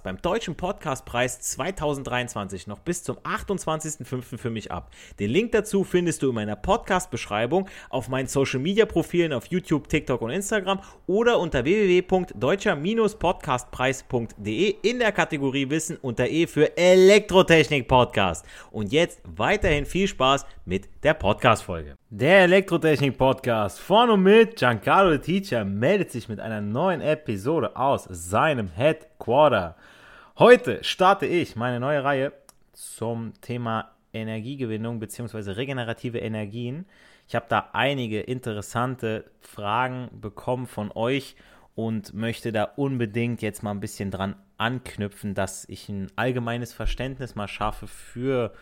Podcast beim Deutschen Podcastpreis 2023 noch bis zum 28.05. für mich ab. Den Link dazu findest du in meiner Podcast-Beschreibung auf meinen Social-Media-Profilen auf YouTube, TikTok und Instagram oder unter www.deutscher-podcastpreis.de in der Kategorie Wissen unter E für Elektrotechnik Podcast. Und jetzt weiterhin viel Spaß mit der Podcast-Folge. Der Elektrotechnik Podcast von und mit Giancarlo Teacher meldet sich mit einer neuen Episode aus seinem Headquarter. Heute starte ich meine neue Reihe zum Thema Energiegewinnung bzw. regenerative Energien. Ich habe da einige interessante Fragen bekommen von euch und möchte da unbedingt jetzt mal ein bisschen dran anknüpfen, dass ich ein allgemeines Verständnis mal schaffe für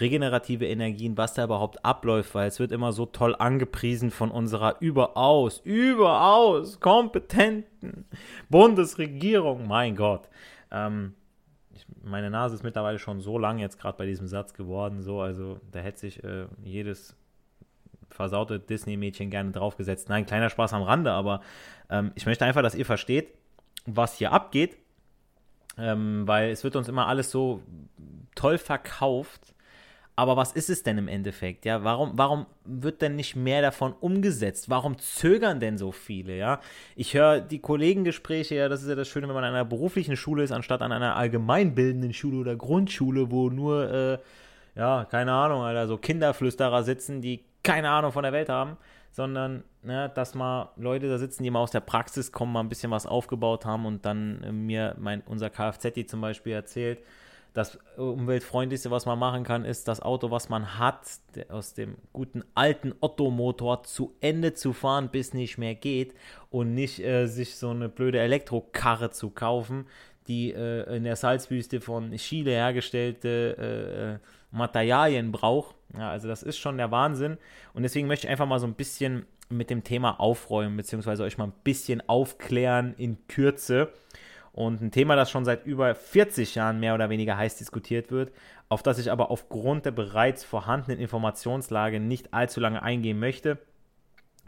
regenerative Energien, was da überhaupt abläuft, weil es wird immer so toll angepriesen von unserer überaus, überaus kompetenten Bundesregierung. Mein Gott. Ähm, meine Nase ist mittlerweile schon so lang jetzt gerade bei diesem Satz geworden, so, also da hätte sich äh, jedes versaute Disney-Mädchen gerne draufgesetzt. Nein, kleiner Spaß am Rande, aber ähm, ich möchte einfach, dass ihr versteht, was hier abgeht, ähm, weil es wird uns immer alles so toll verkauft aber was ist es denn im Endeffekt? Ja, warum, warum wird denn nicht mehr davon umgesetzt? Warum zögern denn so viele? Ja, ich höre die Kollegengespräche, ja, das ist ja das Schöne, wenn man an einer beruflichen Schule ist, anstatt an einer allgemeinbildenden Schule oder Grundschule, wo nur, äh, ja, keine Ahnung, Alter, so Kinderflüsterer sitzen, die keine Ahnung von der Welt haben, sondern, ne, dass mal Leute da sitzen, die mal aus der Praxis kommen, mal ein bisschen was aufgebaut haben und dann äh, mir mein, unser Kfz zum Beispiel erzählt, das umweltfreundlichste, was man machen kann, ist das Auto, was man hat, aus dem guten alten Ottomotor zu Ende zu fahren, bis nicht mehr geht und nicht äh, sich so eine blöde Elektrokarre zu kaufen, die äh, in der Salzwüste von Chile hergestellte äh, Materialien braucht. Ja, also das ist schon der Wahnsinn und deswegen möchte ich einfach mal so ein bisschen mit dem Thema aufräumen, beziehungsweise euch mal ein bisschen aufklären in Kürze. Und ein Thema, das schon seit über 40 Jahren mehr oder weniger heiß diskutiert wird, auf das ich aber aufgrund der bereits vorhandenen Informationslage nicht allzu lange eingehen möchte,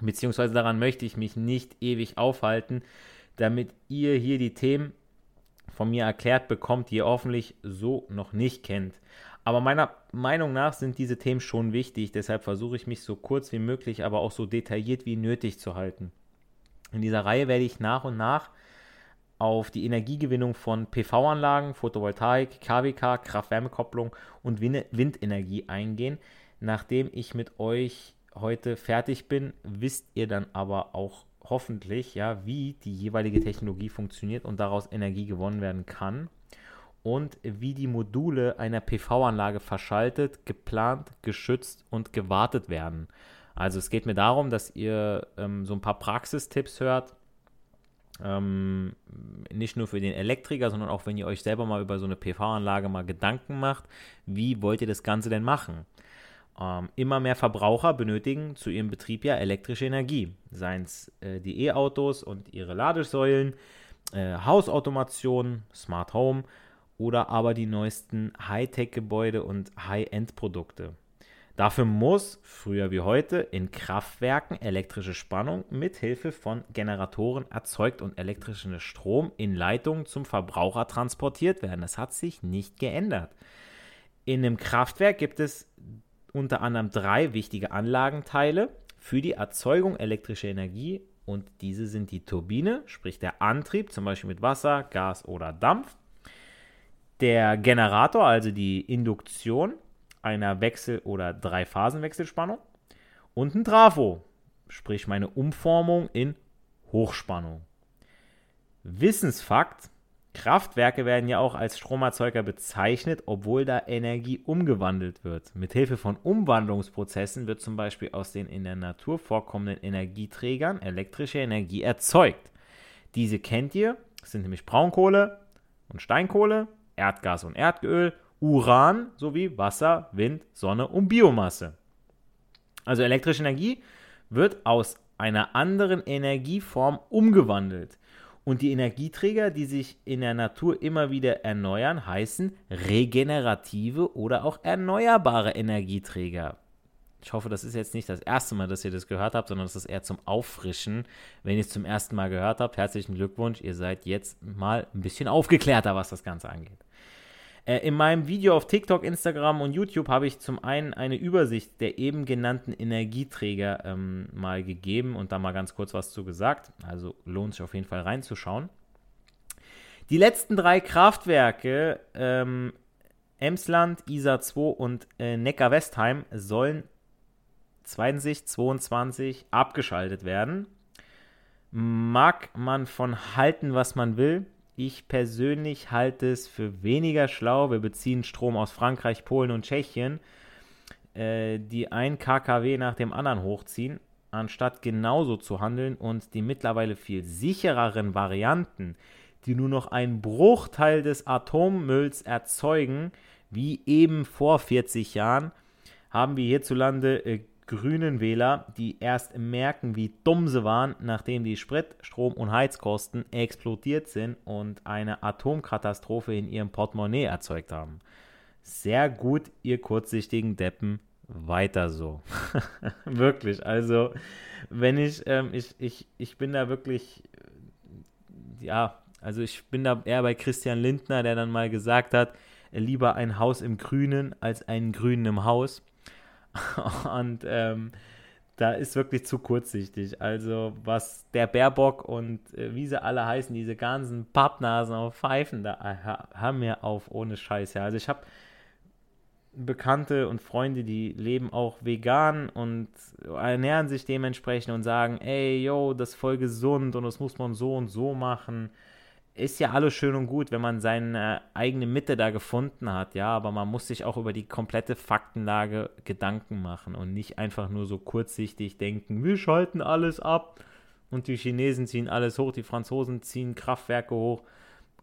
beziehungsweise daran möchte ich mich nicht ewig aufhalten, damit ihr hier die Themen von mir erklärt bekommt, die ihr hoffentlich so noch nicht kennt. Aber meiner Meinung nach sind diese Themen schon wichtig, deshalb versuche ich mich so kurz wie möglich, aber auch so detailliert wie nötig zu halten. In dieser Reihe werde ich nach und nach auf die Energiegewinnung von PV-Anlagen, Photovoltaik, KWK, Kraft-Wärme-Kopplung und Windenergie eingehen. Nachdem ich mit euch heute fertig bin, wisst ihr dann aber auch hoffentlich, ja, wie die jeweilige Technologie funktioniert und daraus Energie gewonnen werden kann und wie die Module einer PV-Anlage verschaltet, geplant, geschützt und gewartet werden. Also es geht mir darum, dass ihr ähm, so ein paar Praxistipps hört, ähm, nicht nur für den Elektriker, sondern auch wenn ihr euch selber mal über so eine PV-Anlage mal Gedanken macht, wie wollt ihr das Ganze denn machen? Ähm, immer mehr Verbraucher benötigen zu ihrem Betrieb ja elektrische Energie, seien es äh, die E-Autos und ihre Ladesäulen, äh, Hausautomation, Smart Home oder aber die neuesten Hightech-Gebäude und High-End-Produkte. Dafür muss, früher wie heute, in Kraftwerken elektrische Spannung mit Hilfe von Generatoren erzeugt und elektrischer Strom in Leitungen zum Verbraucher transportiert werden. Das hat sich nicht geändert. In einem Kraftwerk gibt es unter anderem drei wichtige Anlagenteile für die Erzeugung elektrischer Energie und diese sind die Turbine, sprich der Antrieb, zum Beispiel mit Wasser, Gas oder Dampf, der Generator, also die Induktion einer Wechsel- oder Dreiphasenwechselspannung und ein Trafo, sprich meine Umformung in Hochspannung. Wissensfakt, Kraftwerke werden ja auch als Stromerzeuger bezeichnet, obwohl da Energie umgewandelt wird. Mithilfe von Umwandlungsprozessen wird zum Beispiel aus den in der Natur vorkommenden Energieträgern elektrische Energie erzeugt. Diese kennt ihr, das sind nämlich Braunkohle und Steinkohle, Erdgas und Erdöl, Uran sowie Wasser, Wind, Sonne und Biomasse. Also elektrische Energie wird aus einer anderen Energieform umgewandelt. Und die Energieträger, die sich in der Natur immer wieder erneuern, heißen regenerative oder auch erneuerbare Energieträger. Ich hoffe, das ist jetzt nicht das erste Mal, dass ihr das gehört habt, sondern das ist eher zum Auffrischen. Wenn ihr es zum ersten Mal gehört habt, herzlichen Glückwunsch. Ihr seid jetzt mal ein bisschen aufgeklärter, was das Ganze angeht. Äh, in meinem Video auf TikTok, Instagram und YouTube habe ich zum einen eine Übersicht der eben genannten Energieträger ähm, mal gegeben und da mal ganz kurz was zu gesagt. Also lohnt sich auf jeden Fall reinzuschauen. Die letzten drei Kraftwerke, ähm, Emsland, Isar 2 und äh, Neckar-Westheim, sollen 2022 abgeschaltet werden. Mag man von halten, was man will. Ich persönlich halte es für weniger schlau. Wir beziehen Strom aus Frankreich, Polen und Tschechien, äh, die ein KKW nach dem anderen hochziehen, anstatt genauso zu handeln und die mittlerweile viel sichereren Varianten, die nur noch einen Bruchteil des Atommülls erzeugen, wie eben vor 40 Jahren, haben wir hierzulande äh, grünen Wähler, die erst merken, wie dumm sie waren, nachdem die Sprit-, Strom- und Heizkosten explodiert sind und eine Atomkatastrophe in ihrem Portemonnaie erzeugt haben. Sehr gut, ihr kurzsichtigen Deppen, weiter so. wirklich, also wenn ich, ähm, ich, ich, ich bin da wirklich, ja, also ich bin da eher bei Christian Lindner, der dann mal gesagt hat, lieber ein Haus im Grünen als einen Grünen im Haus. Und ähm, da ist wirklich zu kurzsichtig. Also, was der Baerbock und äh, wie sie alle heißen, diese ganzen Pappnasen auf Pfeifen, da äh, haben wir auf ohne Scheiß. Ja. Also, ich habe Bekannte und Freunde, die leben auch vegan und ernähren sich dementsprechend und sagen: Ey, yo, das ist voll gesund und das muss man so und so machen ist ja alles schön und gut, wenn man seine eigene Mitte da gefunden hat, ja, aber man muss sich auch über die komplette Faktenlage Gedanken machen und nicht einfach nur so kurzsichtig denken, wir schalten alles ab und die Chinesen ziehen alles hoch, die Franzosen ziehen Kraftwerke hoch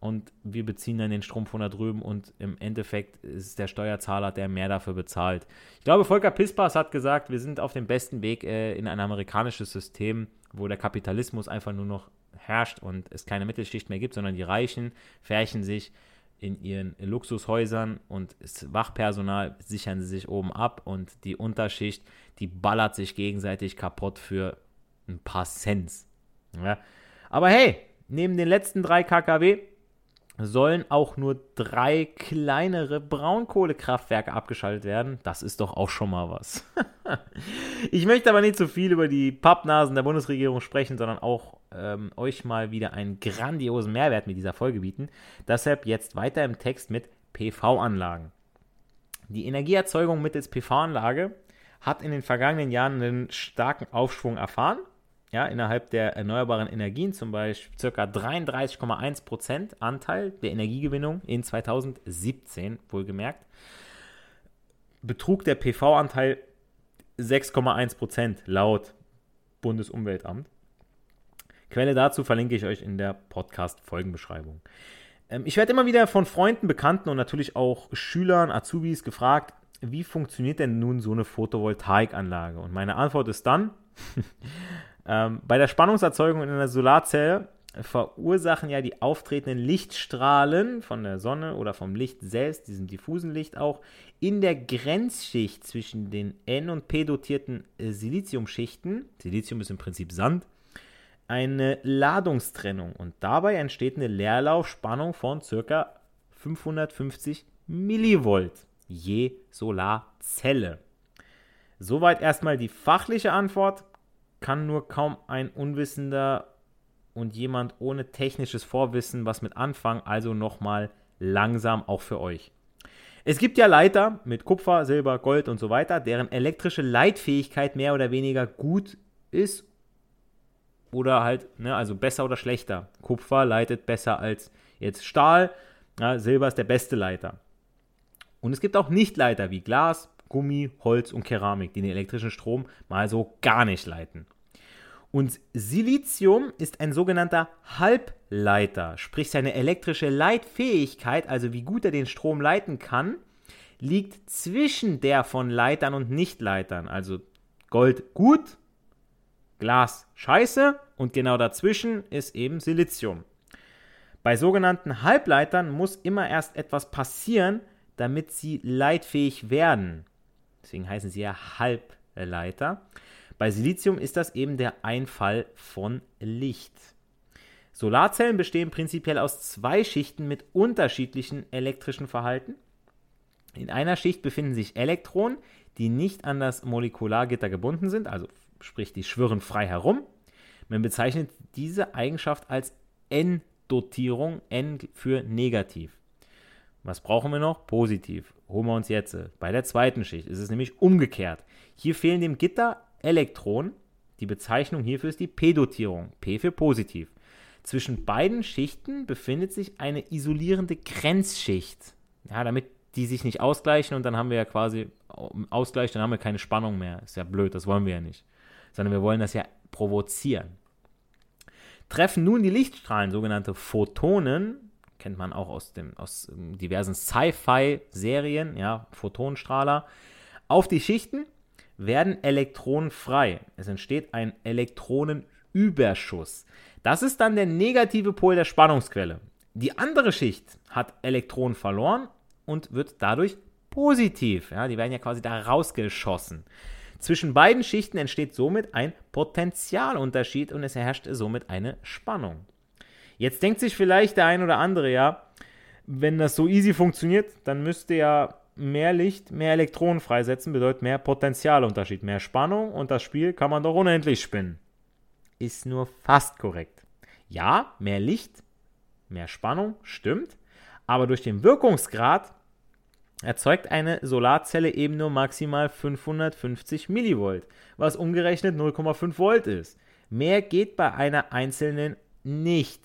und wir beziehen dann den Strom von da drüben und im Endeffekt ist es der Steuerzahler, der mehr dafür bezahlt. Ich glaube, Volker Pispas hat gesagt, wir sind auf dem besten Weg äh, in ein amerikanisches System, wo der Kapitalismus einfach nur noch herrscht und es keine Mittelschicht mehr gibt, sondern die Reichen färchen sich in ihren Luxushäusern und das Wachpersonal sichern sie sich oben ab und die Unterschicht, die ballert sich gegenseitig kaputt für ein paar Cents. Ja. Aber hey, neben den letzten drei KKW sollen auch nur drei kleinere Braunkohlekraftwerke abgeschaltet werden. Das ist doch auch schon mal was. ich möchte aber nicht zu viel über die Pappnasen der Bundesregierung sprechen, sondern auch ähm, euch mal wieder einen grandiosen Mehrwert mit dieser Folge bieten. Deshalb jetzt weiter im Text mit PV-Anlagen. Die Energieerzeugung mittels PV-Anlage hat in den vergangenen Jahren einen starken Aufschwung erfahren ja, innerhalb der erneuerbaren Energien, zum Beispiel ca. 33,1% Anteil der Energiegewinnung in 2017, wohlgemerkt, betrug der PV-Anteil 6,1% laut Bundesumweltamt. Quelle dazu verlinke ich euch in der Podcast-Folgenbeschreibung. Ähm, ich werde immer wieder von Freunden, Bekannten und natürlich auch Schülern, Azubis gefragt, wie funktioniert denn nun so eine Photovoltaikanlage? Und meine Antwort ist dann, Ähm, bei der Spannungserzeugung in einer Solarzelle verursachen ja die auftretenden Lichtstrahlen von der Sonne oder vom Licht selbst, diesem diffusen Licht auch, in der Grenzschicht zwischen den N- und P-dotierten äh, Siliziumschichten, Silizium ist im Prinzip Sand, eine Ladungstrennung und dabei entsteht eine Leerlaufspannung von ca. 550 Millivolt je Solarzelle. Soweit erstmal die fachliche Antwort kann nur kaum ein Unwissender und jemand ohne technisches Vorwissen was mit anfangen. Also nochmal langsam auch für euch. Es gibt ja Leiter mit Kupfer, Silber, Gold und so weiter, deren elektrische Leitfähigkeit mehr oder weniger gut ist oder halt, ne, also besser oder schlechter. Kupfer leitet besser als jetzt Stahl, ja, Silber ist der beste Leiter. Und es gibt auch Nichtleiter wie Glas, Gummi, Holz und Keramik, die den elektrischen Strom mal so gar nicht leiten. Und Silizium ist ein sogenannter Halbleiter, sprich seine elektrische Leitfähigkeit, also wie gut er den Strom leiten kann, liegt zwischen der von Leitern und Nichtleitern. Also Gold gut, Glas scheiße und genau dazwischen ist eben Silizium. Bei sogenannten Halbleitern muss immer erst etwas passieren, damit sie leitfähig werden. Deswegen heißen sie ja Halbleiter. Bei Silizium ist das eben der Einfall von Licht. Solarzellen bestehen prinzipiell aus zwei Schichten mit unterschiedlichen elektrischen Verhalten. In einer Schicht befinden sich Elektronen, die nicht an das Molekulargitter gebunden sind, also sprich, die schwirren frei herum. Man bezeichnet diese Eigenschaft als N-Dotierung, N für negativ. Was brauchen wir noch? Positiv. Holen wir uns jetzt. Bei der zweiten Schicht ist es nämlich umgekehrt. Hier fehlen dem Gitter Elektronen. Die Bezeichnung hierfür ist die P-Dotierung. P für positiv. Zwischen beiden Schichten befindet sich eine isolierende Grenzschicht. Ja, damit die sich nicht ausgleichen und dann haben wir ja quasi Ausgleich, dann haben wir keine Spannung mehr. Ist ja blöd, das wollen wir ja nicht. Sondern wir wollen das ja provozieren. Treffen nun die Lichtstrahlen, sogenannte Photonen, kennt man auch aus, dem, aus ähm, diversen Sci-Fi-Serien, ja, Photonenstrahler, auf die Schichten, werden Elektronen frei. Es entsteht ein Elektronenüberschuss. Das ist dann der negative Pol der Spannungsquelle. Die andere Schicht hat Elektronen verloren und wird dadurch positiv. Ja, die werden ja quasi da rausgeschossen. Zwischen beiden Schichten entsteht somit ein Potentialunterschied und es herrscht somit eine Spannung. Jetzt denkt sich vielleicht der ein oder andere, ja, wenn das so easy funktioniert, dann müsste ja mehr Licht, mehr Elektronen freisetzen, bedeutet mehr Potentialunterschied, mehr Spannung und das Spiel kann man doch unendlich spinnen. Ist nur fast korrekt. Ja, mehr Licht, mehr Spannung, stimmt, aber durch den Wirkungsgrad erzeugt eine Solarzelle eben nur maximal 550 Millivolt, was umgerechnet 0,5 Volt ist. Mehr geht bei einer einzelnen nicht.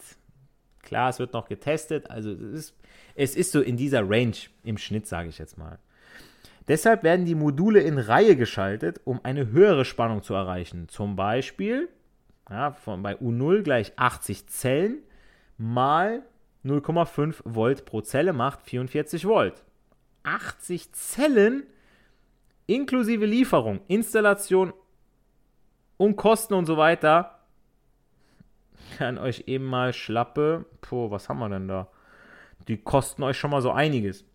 Klar, es wird noch getestet, also es ist, es ist so in dieser Range im Schnitt, sage ich jetzt mal. Deshalb werden die Module in Reihe geschaltet, um eine höhere Spannung zu erreichen. Zum Beispiel ja, von, bei U0 gleich 80 Zellen mal 0,5 Volt pro Zelle macht 44 Volt. 80 Zellen inklusive Lieferung, Installation und Kosten und so weiter. Kann euch eben mal schlappe. Puh, was haben wir denn da? Die kosten euch schon mal so einiges.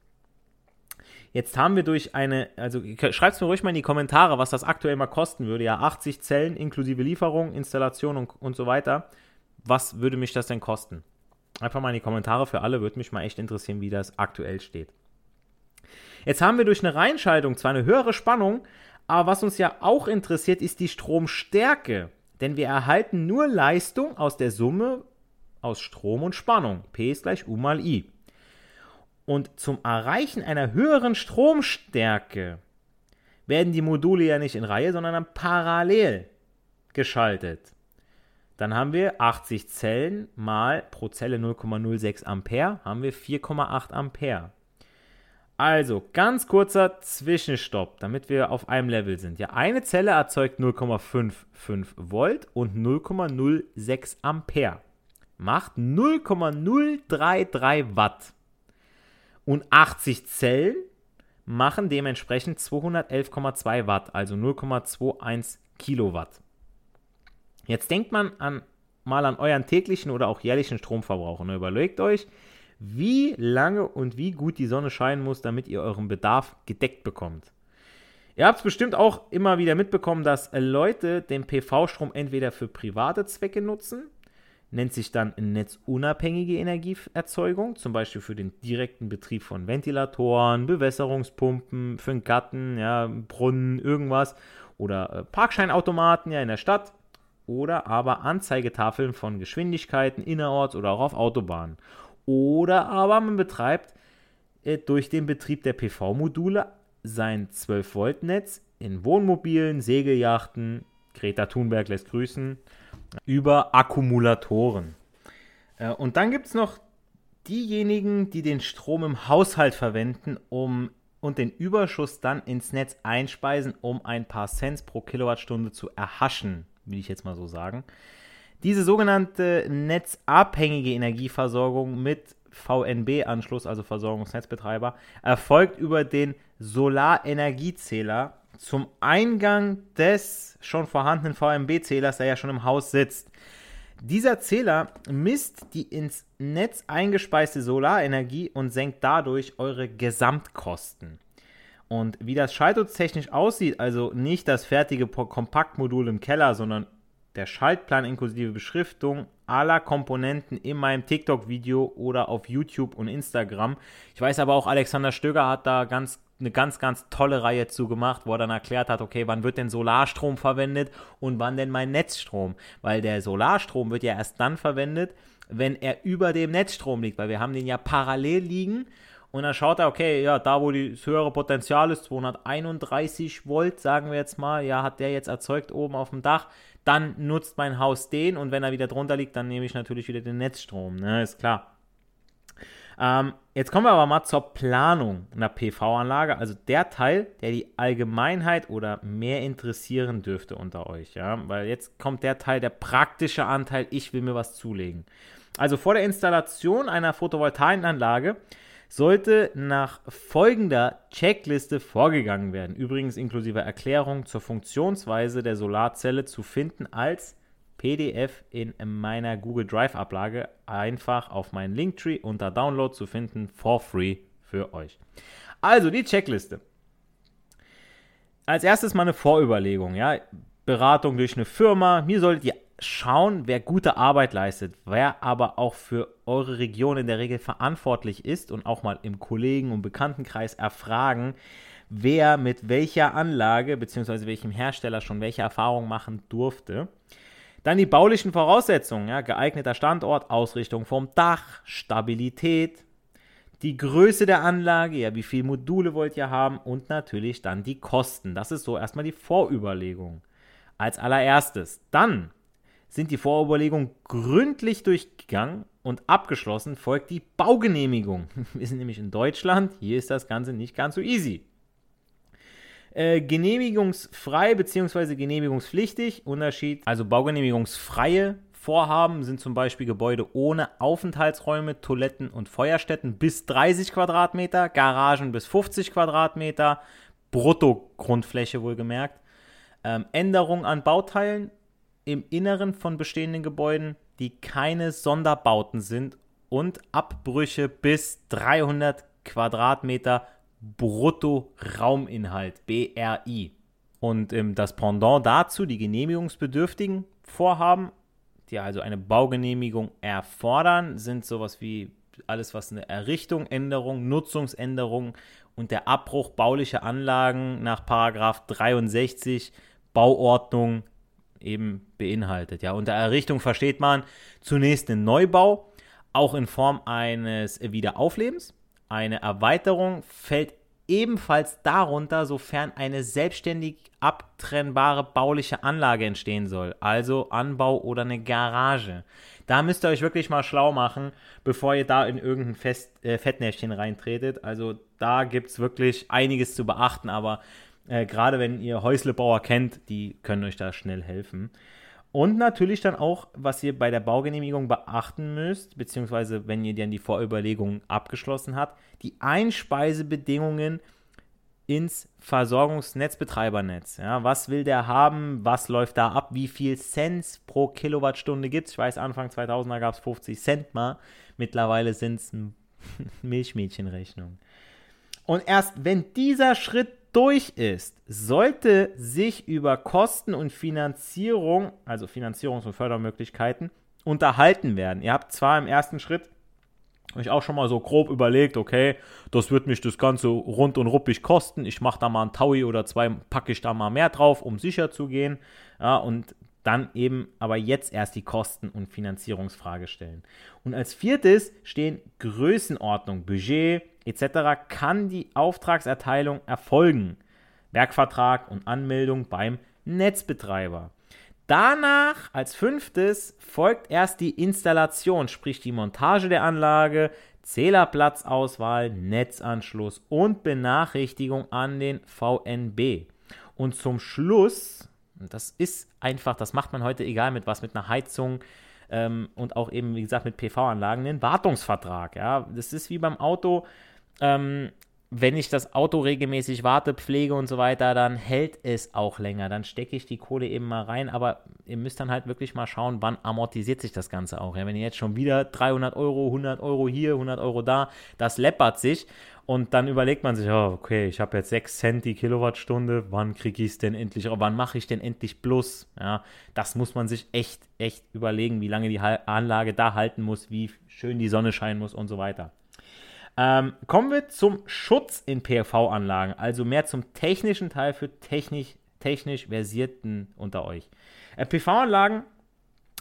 Jetzt haben wir durch eine, also schreibt es mir ruhig mal in die Kommentare, was das aktuell mal kosten würde. Ja, 80 Zellen inklusive Lieferung, Installation und, und so weiter. Was würde mich das denn kosten? Einfach mal in die Kommentare für alle, würde mich mal echt interessieren, wie das aktuell steht. Jetzt haben wir durch eine Reinschaltung zwar eine höhere Spannung, aber was uns ja auch interessiert, ist die Stromstärke. Denn wir erhalten nur Leistung aus der Summe aus Strom und Spannung. P ist gleich U mal I. Und zum Erreichen einer höheren Stromstärke werden die Module ja nicht in Reihe, sondern parallel geschaltet. Dann haben wir 80 Zellen mal pro Zelle 0,06 Ampere, haben wir 4,8 Ampere. Also, ganz kurzer Zwischenstopp, damit wir auf einem Level sind. Ja, eine Zelle erzeugt 0,55 Volt und 0,06 Ampere. Macht 0,033 Watt. Und 80 Zellen machen dementsprechend 211,2 Watt, also 0,21 Kilowatt. Jetzt denkt man an, mal an euren täglichen oder auch jährlichen Stromverbrauch und überlegt euch, wie lange und wie gut die Sonne scheinen muss, damit ihr euren Bedarf gedeckt bekommt. Ihr habt es bestimmt auch immer wieder mitbekommen, dass Leute den PV-Strom entweder für private Zwecke nutzen, nennt sich dann netzunabhängige Energieerzeugung, zum Beispiel für den direkten Betrieb von Ventilatoren, Bewässerungspumpen, für den Garten, ja, Brunnen, irgendwas, oder äh, Parkscheinautomaten ja in der Stadt, oder aber Anzeigetafeln von Geschwindigkeiten innerorts oder auch auf Autobahnen Oder aber man betreibt äh, durch den Betrieb der PV-Module sein 12-Volt-Netz in Wohnmobilen, Segelyachten, Greta Thunberg lässt grüßen, über Akkumulatoren. Äh, und dann gibt es noch diejenigen, die den Strom im Haushalt verwenden, um und den Überschuss dann ins Netz einspeisen, um ein paar Cent pro Kilowattstunde zu erhaschen, will ich jetzt mal so sagen. Diese sogenannte netzabhängige Energieversorgung mit VNB-Anschluss, also Versorgungsnetzbetreiber, erfolgt über den Solarenergiezähler zum Eingang des schon vorhandenen VNB-Zählers, der ja schon im Haus sitzt. Dieser Zähler misst die ins Netz eingespeiste Solarenergie und senkt dadurch eure Gesamtkosten. Und wie das schaltungstechnisch aussieht, also nicht das fertige Kompaktmodul im Keller, sondern der Schaltplan inklusive Beschriftung aller Komponenten in meinem TikTok-Video oder auf YouTube und Instagram. Ich weiß aber auch, Alexander Stöger hat da ganz eine ganz, ganz tolle Reihe zu gemacht, wo er dann erklärt hat, okay, wann wird denn Solarstrom verwendet und wann denn mein Netzstrom? Weil der Solarstrom wird ja erst dann verwendet, wenn er über dem Netzstrom liegt, weil wir haben den ja parallel liegen und dann schaut er, okay, ja, da wo das höhere Potenzial ist, 231 Volt, sagen wir jetzt mal, ja, hat der jetzt erzeugt oben auf dem Dach, dann nutzt mein Haus den und wenn er wieder drunter liegt, dann nehme ich natürlich wieder den Netzstrom, ne, ist klar. Ähm, jetzt kommen wir aber mal zur Planung einer PV-Anlage, also der Teil, der die Allgemeinheit oder mehr interessieren dürfte unter euch, ja, weil jetzt kommt der Teil, der praktische Anteil, ich will mir was zulegen. Also vor der Installation einer Photovoltaikanlage sollte nach folgender Checkliste vorgegangen werden. Übrigens inklusive Erklärung zur Funktionsweise der Solarzelle zu finden als PDF in meiner Google Drive Ablage einfach auf meinen Linktree unter Download zu finden for free für euch. Also die Checkliste. Als erstes mal eine Vorüberlegung, ja. Beratung durch eine Firma. Mir solltet ihr schauen, wer gute Arbeit leistet, wer aber auch für eure Region in der Regel verantwortlich ist und auch mal im Kollegen- und Bekanntenkreis erfragen, wer mit welcher Anlage bzw. welchem Hersteller schon welche Erfahrungen machen durfte. Dann die baulichen Voraussetzungen, ja, geeigneter Standort, Ausrichtung vom Dach, Stabilität, die Größe der Anlage, ja, wie viele Module wollt ihr haben und natürlich dann die Kosten. Das ist so erstmal die Vorüberlegung. Als allererstes. Dann sind die Vorüberlegungen gründlich durchgegangen und abgeschlossen folgt die Baugenehmigung. Wir sind nämlich in Deutschland, hier ist das Ganze nicht ganz so easy. Äh, genehmigungsfrei bzw. genehmigungspflichtig, Unterschied, also baugenehmigungsfreie Vorhaben sind zum Beispiel Gebäude ohne Aufenthaltsräume, Toiletten und Feuerstätten bis 30 Quadratmeter, Garagen bis 50 Quadratmeter, Brutto-Grundfläche wohlgemerkt. Ähm, Änderung an Bauteilen im Inneren von bestehenden Gebäuden, die keine Sonderbauten sind und Abbrüche bis 300 Quadratmeter Brutto-Rauminhalt, BRI. Und ähm, das Pendant dazu, die genehmigungsbedürftigen Vorhaben, die also eine Baugenehmigung erfordern, sind sowas wie alles, was eine Errichtung, Änderung, Nutzungsänderung und der Abbruch baulicher Anlagen nach Paragraph 63 Bauordnung eben beinhaltet. Ja, unter Errichtung versteht man zunächst den Neubau, auch in Form eines Wiederauflebens. Eine Erweiterung fällt ebenfalls darunter, sofern eine selbstständig abtrennbare bauliche Anlage entstehen soll, also Anbau oder eine Garage. Da müsst ihr euch wirklich mal schlau machen, bevor ihr da in irgendein Fest, äh, Fettnäpfchen reintretet. Also da gibt es wirklich einiges zu beachten, aber äh, Gerade wenn ihr Häuslebauer kennt, die können euch da schnell helfen. Und natürlich dann auch, was ihr bei der Baugenehmigung beachten müsst, beziehungsweise wenn ihr dann die Vorüberlegung abgeschlossen habt, die Einspeisebedingungen ins Versorgungsnetzbetreibernetz. Ja, was will der haben? Was läuft da ab? Wie viel Cent pro Kilowattstunde gibt es? Ich weiß, Anfang 2000er gab es 50 Cent mal. Mittlerweile sind es Milchmädchenrechnung. Und erst wenn dieser Schritt durch ist, sollte sich über Kosten und Finanzierung, also Finanzierungs- und Fördermöglichkeiten, unterhalten werden. Ihr habt zwar im ersten Schritt euch auch schon mal so grob überlegt, okay, das wird mich das Ganze rund und ruppig kosten. Ich mache da mal ein Taui oder zwei, packe ich da mal mehr drauf, um sicher zu gehen. Ja, und dann eben aber jetzt erst die Kosten- und Finanzierungsfrage stellen. Und als viertes stehen Größenordnung, Budget etc. kann die Auftragserteilung erfolgen. Werkvertrag und Anmeldung beim Netzbetreiber. Danach als fünftes folgt erst die Installation, sprich die Montage der Anlage, Zählerplatzauswahl, Netzanschluss und Benachrichtigung an den VNB. Und zum Schluss, das ist einfach, das macht man heute egal mit was, mit einer Heizung ähm, und auch eben, wie gesagt, mit PV-Anlagen, den Wartungsvertrag. Ja, das ist wie beim Auto. Ähm, wenn ich das Auto regelmäßig warte, pflege und so weiter, dann hält es auch länger. Dann stecke ich die Kohle eben mal rein. Aber ihr müsst dann halt wirklich mal schauen, wann amortisiert sich das Ganze auch. Ja, wenn ihr jetzt schon wieder 300 Euro, 100 Euro hier, 100 Euro da, das läppert sich. Und dann überlegt man sich, oh, okay, ich habe jetzt 6 Cent die Kilowattstunde, wann kriege ich es denn endlich, wann mache ich denn endlich Plus? Ja, das muss man sich echt, echt überlegen, wie lange die Anlage da halten muss, wie schön die Sonne scheinen muss und so weiter. Ähm, kommen wir zum Schutz in PV-Anlagen, also mehr zum technischen Teil für technisch, technisch Versierten unter euch. Äh, PV-Anlagen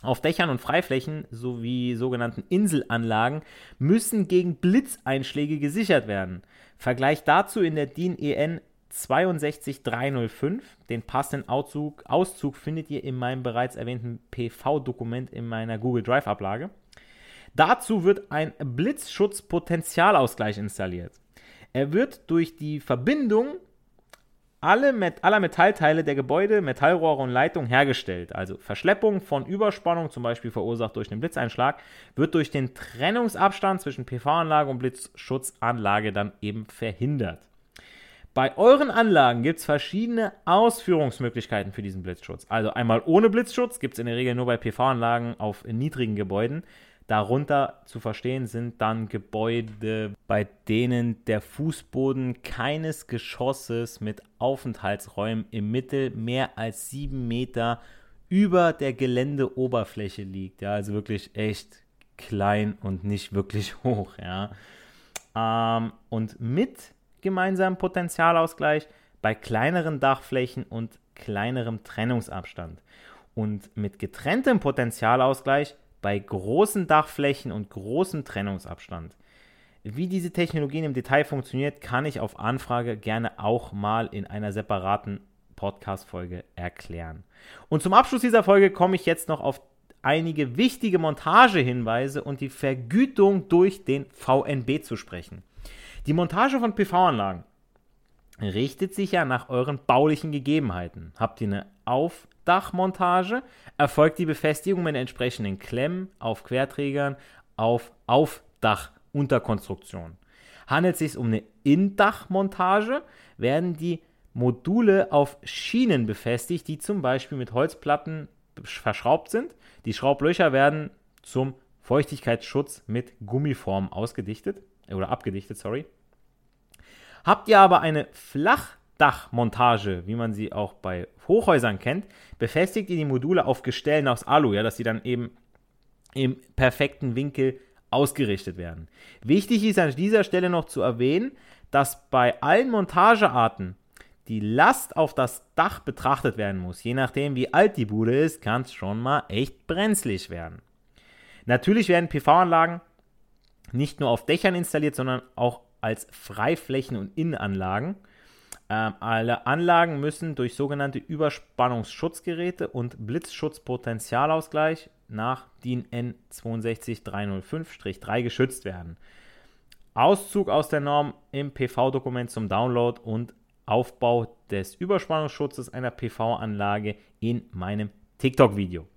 auf Dächern und Freiflächen sowie sogenannten Inselanlagen müssen gegen Blitzeinschläge gesichert werden. Vergleich dazu in der DIN EN 62305. Den passenden Auszug, Auszug findet ihr in meinem bereits erwähnten PV-Dokument in meiner Google Drive-Ablage. Dazu wird ein Blitzschutzpotentialausgleich installiert. Er wird durch die Verbindung alle Met aller Metallteile der Gebäude, Metallrohre und Leitungen hergestellt. Also Verschleppung von Überspannung, zum Beispiel verursacht durch den Blitzeinschlag, wird durch den Trennungsabstand zwischen PV-Anlage und Blitzschutzanlage dann eben verhindert. Bei euren Anlagen gibt es verschiedene Ausführungsmöglichkeiten für diesen Blitzschutz. Also einmal ohne Blitzschutz gibt es in der Regel nur bei PV-Anlagen auf niedrigen Gebäuden. Darunter zu verstehen sind dann Gebäude, bei denen der Fußboden keines Geschosses mit Aufenthaltsräumen im Mittel mehr als sieben Meter über der Geländeoberfläche liegt. Ja, also wirklich echt klein und nicht wirklich hoch. Ja. Ähm, und mit gemeinsamem Potenzialausgleich bei kleineren Dachflächen und kleinerem Trennungsabstand. Und mit getrenntem Potenzialausgleich bei großen Dachflächen und großem Trennungsabstand. Wie diese Technologien im Detail funktioniert, kann ich auf Anfrage gerne auch mal in einer separaten Podcast-Folge erklären. Und zum Abschluss dieser Folge komme ich jetzt noch auf einige wichtige Montagehinweise und die Vergütung durch den VNB zu sprechen. Die Montage von PV-Anlagen richtet sich ja nach euren baulichen Gegebenheiten. Habt ihr eine Aufdachmontage, erfolgt die Befestigung mit entsprechenden Klemmen auf Querträgern auf Aufdachunterkonstruktion. Handelt es sich um eine Indachmontage, werden die Module auf Schienen befestigt, die zum Beispiel mit Holzplatten verschraubt sind. Die Schraublöcher werden zum Feuchtigkeitsschutz mit Gummiform ausgedichtet oder abgedichtet, sorry. Habt ihr aber eine Flachdachmontage, wie man sie auch bei Hochhäusern kennt, befestigt ihr die Module auf Gestellen aus Alu, ja, dass sie dann eben im perfekten Winkel ausgerichtet werden. Wichtig ist an dieser Stelle noch zu erwähnen, dass bei allen Montagearten die Last auf das Dach betrachtet werden muss. Je nachdem, wie alt die Bude ist, kann es schon mal echt brenzlig werden. Natürlich werden PV-Anlagen nicht nur auf Dächern installiert, sondern auch als Freiflächen- und Innenanlagen. Ähm, alle Anlagen müssen durch sogenannte Überspannungsschutzgeräte und Blitzschutzpotentialausgleich nach DIN N 62305-3 geschützt werden. Auszug aus der Norm im PV-Dokument zum Download und Aufbau des Überspannungsschutzes einer PV-Anlage in meinem TikTok-Video.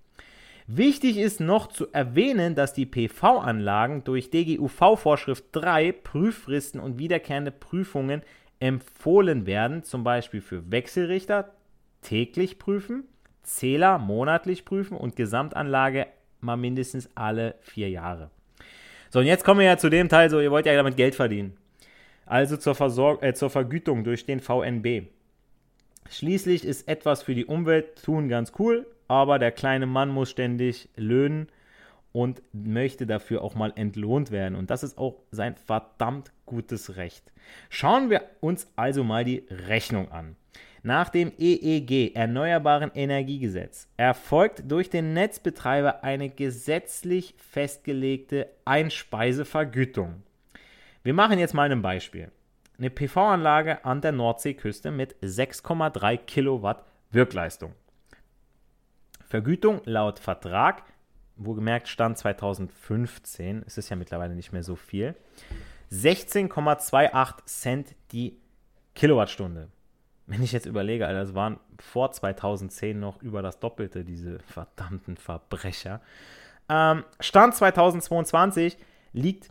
Wichtig ist noch zu erwähnen, dass die PV-Anlagen durch DGUV-Vorschrift 3 Prüffristen und wiederkehrende Prüfungen empfohlen werden, zum Beispiel für Wechselrichter täglich prüfen, Zähler monatlich prüfen und Gesamtanlage mal mindestens alle vier Jahre. So, und jetzt kommen wir ja zu dem Teil, so ihr wollt ja damit Geld verdienen. Also zur, Versorg äh, zur Vergütung durch den VNB. Schließlich ist etwas für die Umwelt tun ganz cool, aber der kleine Mann muss ständig löhnen und möchte dafür auch mal entlohnt werden. Und das ist auch sein verdammt gutes Recht. Schauen wir uns also mal die Rechnung an. Nach dem EEG, Erneuerbaren Energiegesetz, erfolgt durch den Netzbetreiber eine gesetzlich festgelegte Einspeisevergütung. Wir machen jetzt mal ein Beispiel. Eine PV-Anlage an der Nordseeküste mit 6,3 Kilowatt Wirkleistung. Vergütung laut Vertrag, wohlgemerkt Stand 2015, ist es ja mittlerweile nicht mehr so viel, 16,28 Cent die Kilowattstunde. Wenn ich jetzt überlege, Alter, das waren vor 2010 noch über das Doppelte, diese verdammten Verbrecher. Ähm, Stand 2022 liegt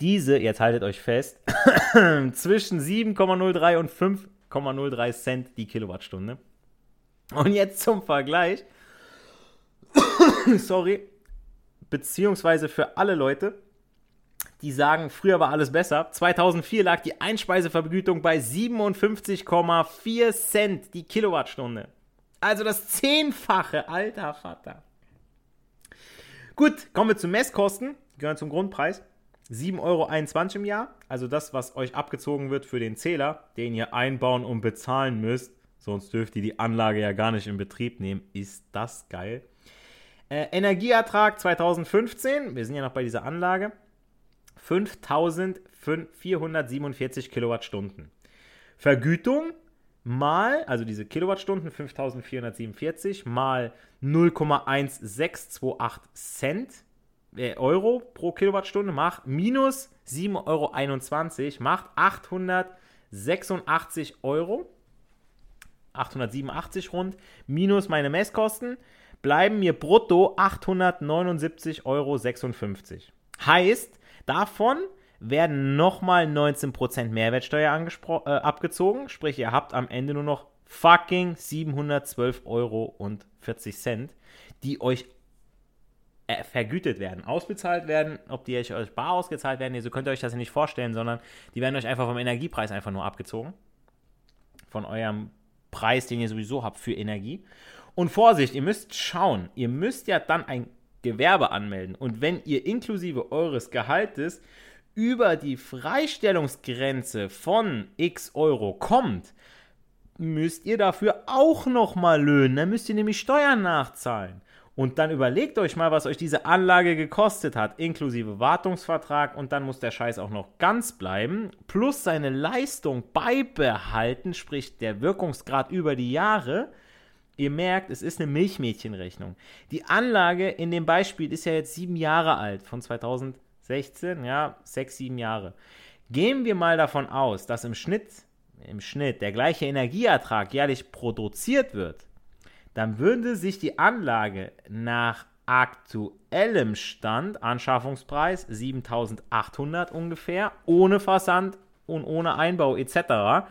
diese, jetzt haltet euch fest, zwischen 7,03 und 5,03 Cent die Kilowattstunde. Und jetzt zum Vergleich, sorry, beziehungsweise für alle Leute, die sagen, früher war alles besser. 2004 lag die Einspeisevergütung bei 57,4 Cent die Kilowattstunde. Also das Zehnfache, alter Vater. Gut, kommen wir zu Messkosten. Gehören zum Grundpreis. 7,21 Euro im Jahr. Also das, was euch abgezogen wird für den Zähler, den ihr einbauen und bezahlen müsst. Sonst dürft ihr die Anlage ja gar nicht in Betrieb nehmen. Ist das geil. Äh, Energieertrag 2015. Wir sind ja noch bei dieser Anlage. 5447 Kilowattstunden. Vergütung mal, also diese Kilowattstunden 5447 mal 0,1628 Cent äh, Euro pro Kilowattstunde macht minus 7,21 Euro macht 886 Euro. 887 rund, minus meine Messkosten, bleiben mir brutto 879,56 Euro. Heißt, Davon werden nochmal 19% Mehrwertsteuer äh, abgezogen. Sprich, ihr habt am Ende nur noch fucking 712,40 Euro, die euch äh, vergütet werden, ausbezahlt werden. Ob die euch bar ausgezahlt werden, so könnt ihr euch das nicht vorstellen, sondern die werden euch einfach vom Energiepreis einfach nur abgezogen. Von eurem Preis, den ihr sowieso habt für Energie. Und Vorsicht, ihr müsst schauen, ihr müsst ja dann ein Gewerbe anmelden. Und wenn ihr inklusive eures Gehaltes über die Freistellungsgrenze von x Euro kommt, müsst ihr dafür auch nochmal löhnen. Dann müsst ihr nämlich Steuern nachzahlen. Und dann überlegt euch mal, was euch diese Anlage gekostet hat, inklusive Wartungsvertrag. Und dann muss der Scheiß auch noch ganz bleiben. Plus seine Leistung beibehalten, sprich der Wirkungsgrad über die Jahre. Ihr merkt, es ist eine Milchmädchenrechnung. Die Anlage in dem Beispiel ist ja jetzt sieben Jahre alt, von 2016, ja, sechs, sieben Jahre. Gehen wir mal davon aus, dass im Schnitt, im Schnitt der gleiche Energieertrag jährlich produziert wird, dann würde sich die Anlage nach aktuellem Stand, Anschaffungspreis 7800 ungefähr, ohne Versand und ohne Einbau etc.,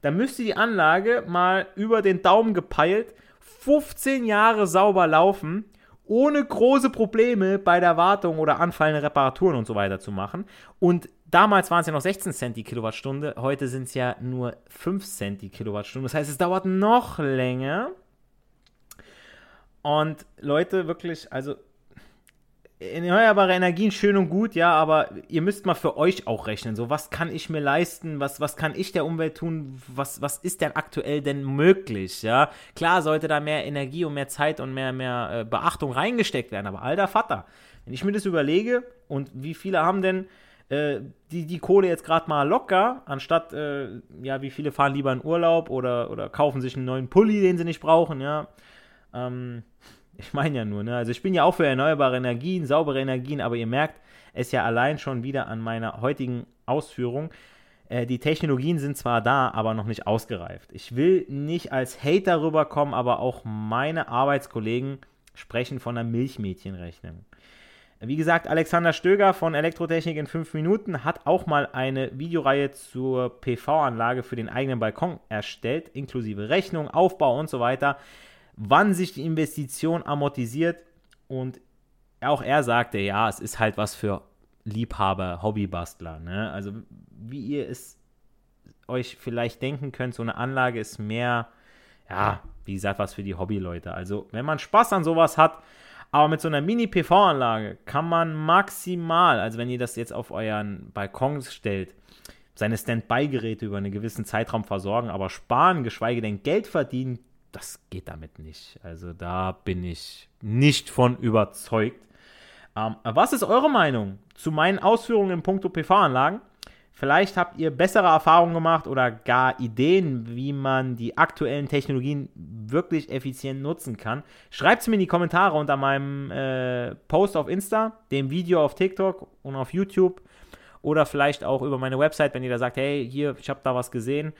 dann müsste die Anlage mal über den Daumen gepeilt 15 Jahre sauber laufen, ohne große Probleme bei der Wartung oder anfallende Reparaturen und so weiter zu machen. Und damals waren es ja noch 16 Cent die Kilowattstunde, heute sind es ja nur 5 Cent die Kilowattstunde. Das heißt, es dauert noch länger. Und Leute, wirklich, also erneuerbare Energien schön und gut, ja, aber ihr müsst mal für euch auch rechnen. So, was kann ich mir leisten? Was, was kann ich der Umwelt tun? Was, was ist denn aktuell denn möglich? Ja, klar sollte da mehr Energie und mehr Zeit und mehr, mehr äh, Beachtung reingesteckt werden, aber alter Vater, wenn ich mir das überlege und wie viele haben denn äh, die, die Kohle jetzt gerade mal locker, anstatt, äh, ja, wie viele fahren lieber in Urlaub oder, oder kaufen sich einen neuen Pulli, den sie nicht brauchen, ja. Ähm, ich meine ja nur, ne? Also ich bin ja auch für erneuerbare Energien, saubere Energien, aber ihr merkt es ja allein schon wieder an meiner heutigen Ausführung. Äh, die Technologien sind zwar da, aber noch nicht ausgereift. Ich will nicht als Hater rüberkommen, aber auch meine Arbeitskollegen sprechen von einer Milchmädchenrechnung. Wie gesagt, Alexander Stöger von Elektrotechnik in 5 Minuten hat auch mal eine Videoreihe zur PV-Anlage für den eigenen Balkon erstellt, inklusive Rechnung, Aufbau und so weiter wann sich die Investition amortisiert. Und auch er sagte, ja, es ist halt was für Liebhaber, Hobbybastler. Ne? Also wie ihr es euch vielleicht denken könnt, so eine Anlage ist mehr, ja, wie gesagt, was für die Hobbyleute. Also wenn man Spaß an sowas hat, aber mit so einer Mini-PV-Anlage kann man maximal, also wenn ihr das jetzt auf euren Balkon stellt, seine Standby-Geräte über einen gewissen Zeitraum versorgen, aber sparen, geschweige denn Geld verdienen, das geht damit nicht. Also da bin ich nicht von überzeugt. Ähm, was ist eure Meinung zu meinen Ausführungen in puncto PV-Anlagen? Vielleicht habt ihr bessere Erfahrungen gemacht oder gar Ideen, wie man die aktuellen Technologien wirklich effizient nutzen kann. Schreibt es mir in die Kommentare unter meinem äh, Post auf Insta, dem Video auf TikTok und auf YouTube oder vielleicht auch über meine Website, wenn ihr da sagt, hey, hier, ich habe da was gesehen.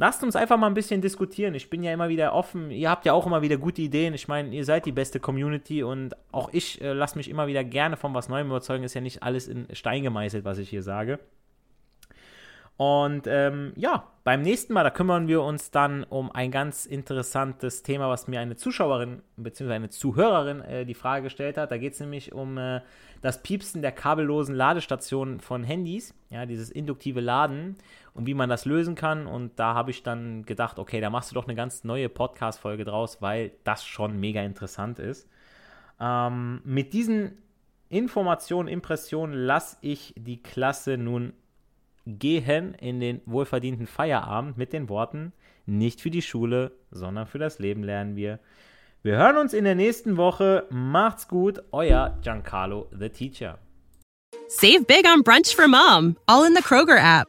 Lasst uns einfach mal ein bisschen diskutieren. Ich bin ja immer wieder offen. Ihr habt ja auch immer wieder gute Ideen. Ich meine, ihr seid die beste Community und auch ich äh, lasse mich immer wieder gerne von was Neuem überzeugen. Ist ja nicht alles in Stein gemeißelt, was ich hier sage. Und ähm, ja, beim nächsten Mal, da kümmern wir uns dann um ein ganz interessantes Thema, was mir eine Zuschauerin bzw. eine Zuhörerin äh, die Frage gestellt hat. Da geht es nämlich um äh, das Piepsen der kabellosen Ladestationen von Handys, ja, dieses induktive Laden und wie man das lösen kann. Und da habe ich dann gedacht, okay, da machst du doch eine ganz neue Podcast-Folge draus, weil das schon mega interessant ist. Ähm, mit diesen Informationen, Impressionen lasse ich die Klasse nun gehen in den wohlverdienten Feierabend mit den Worten, nicht für die Schule, sondern für das Leben lernen wir. Wir hören uns in der nächsten Woche. Macht's gut, euer Giancarlo the Teacher. Save big on brunch for mom, all in the Kroger app.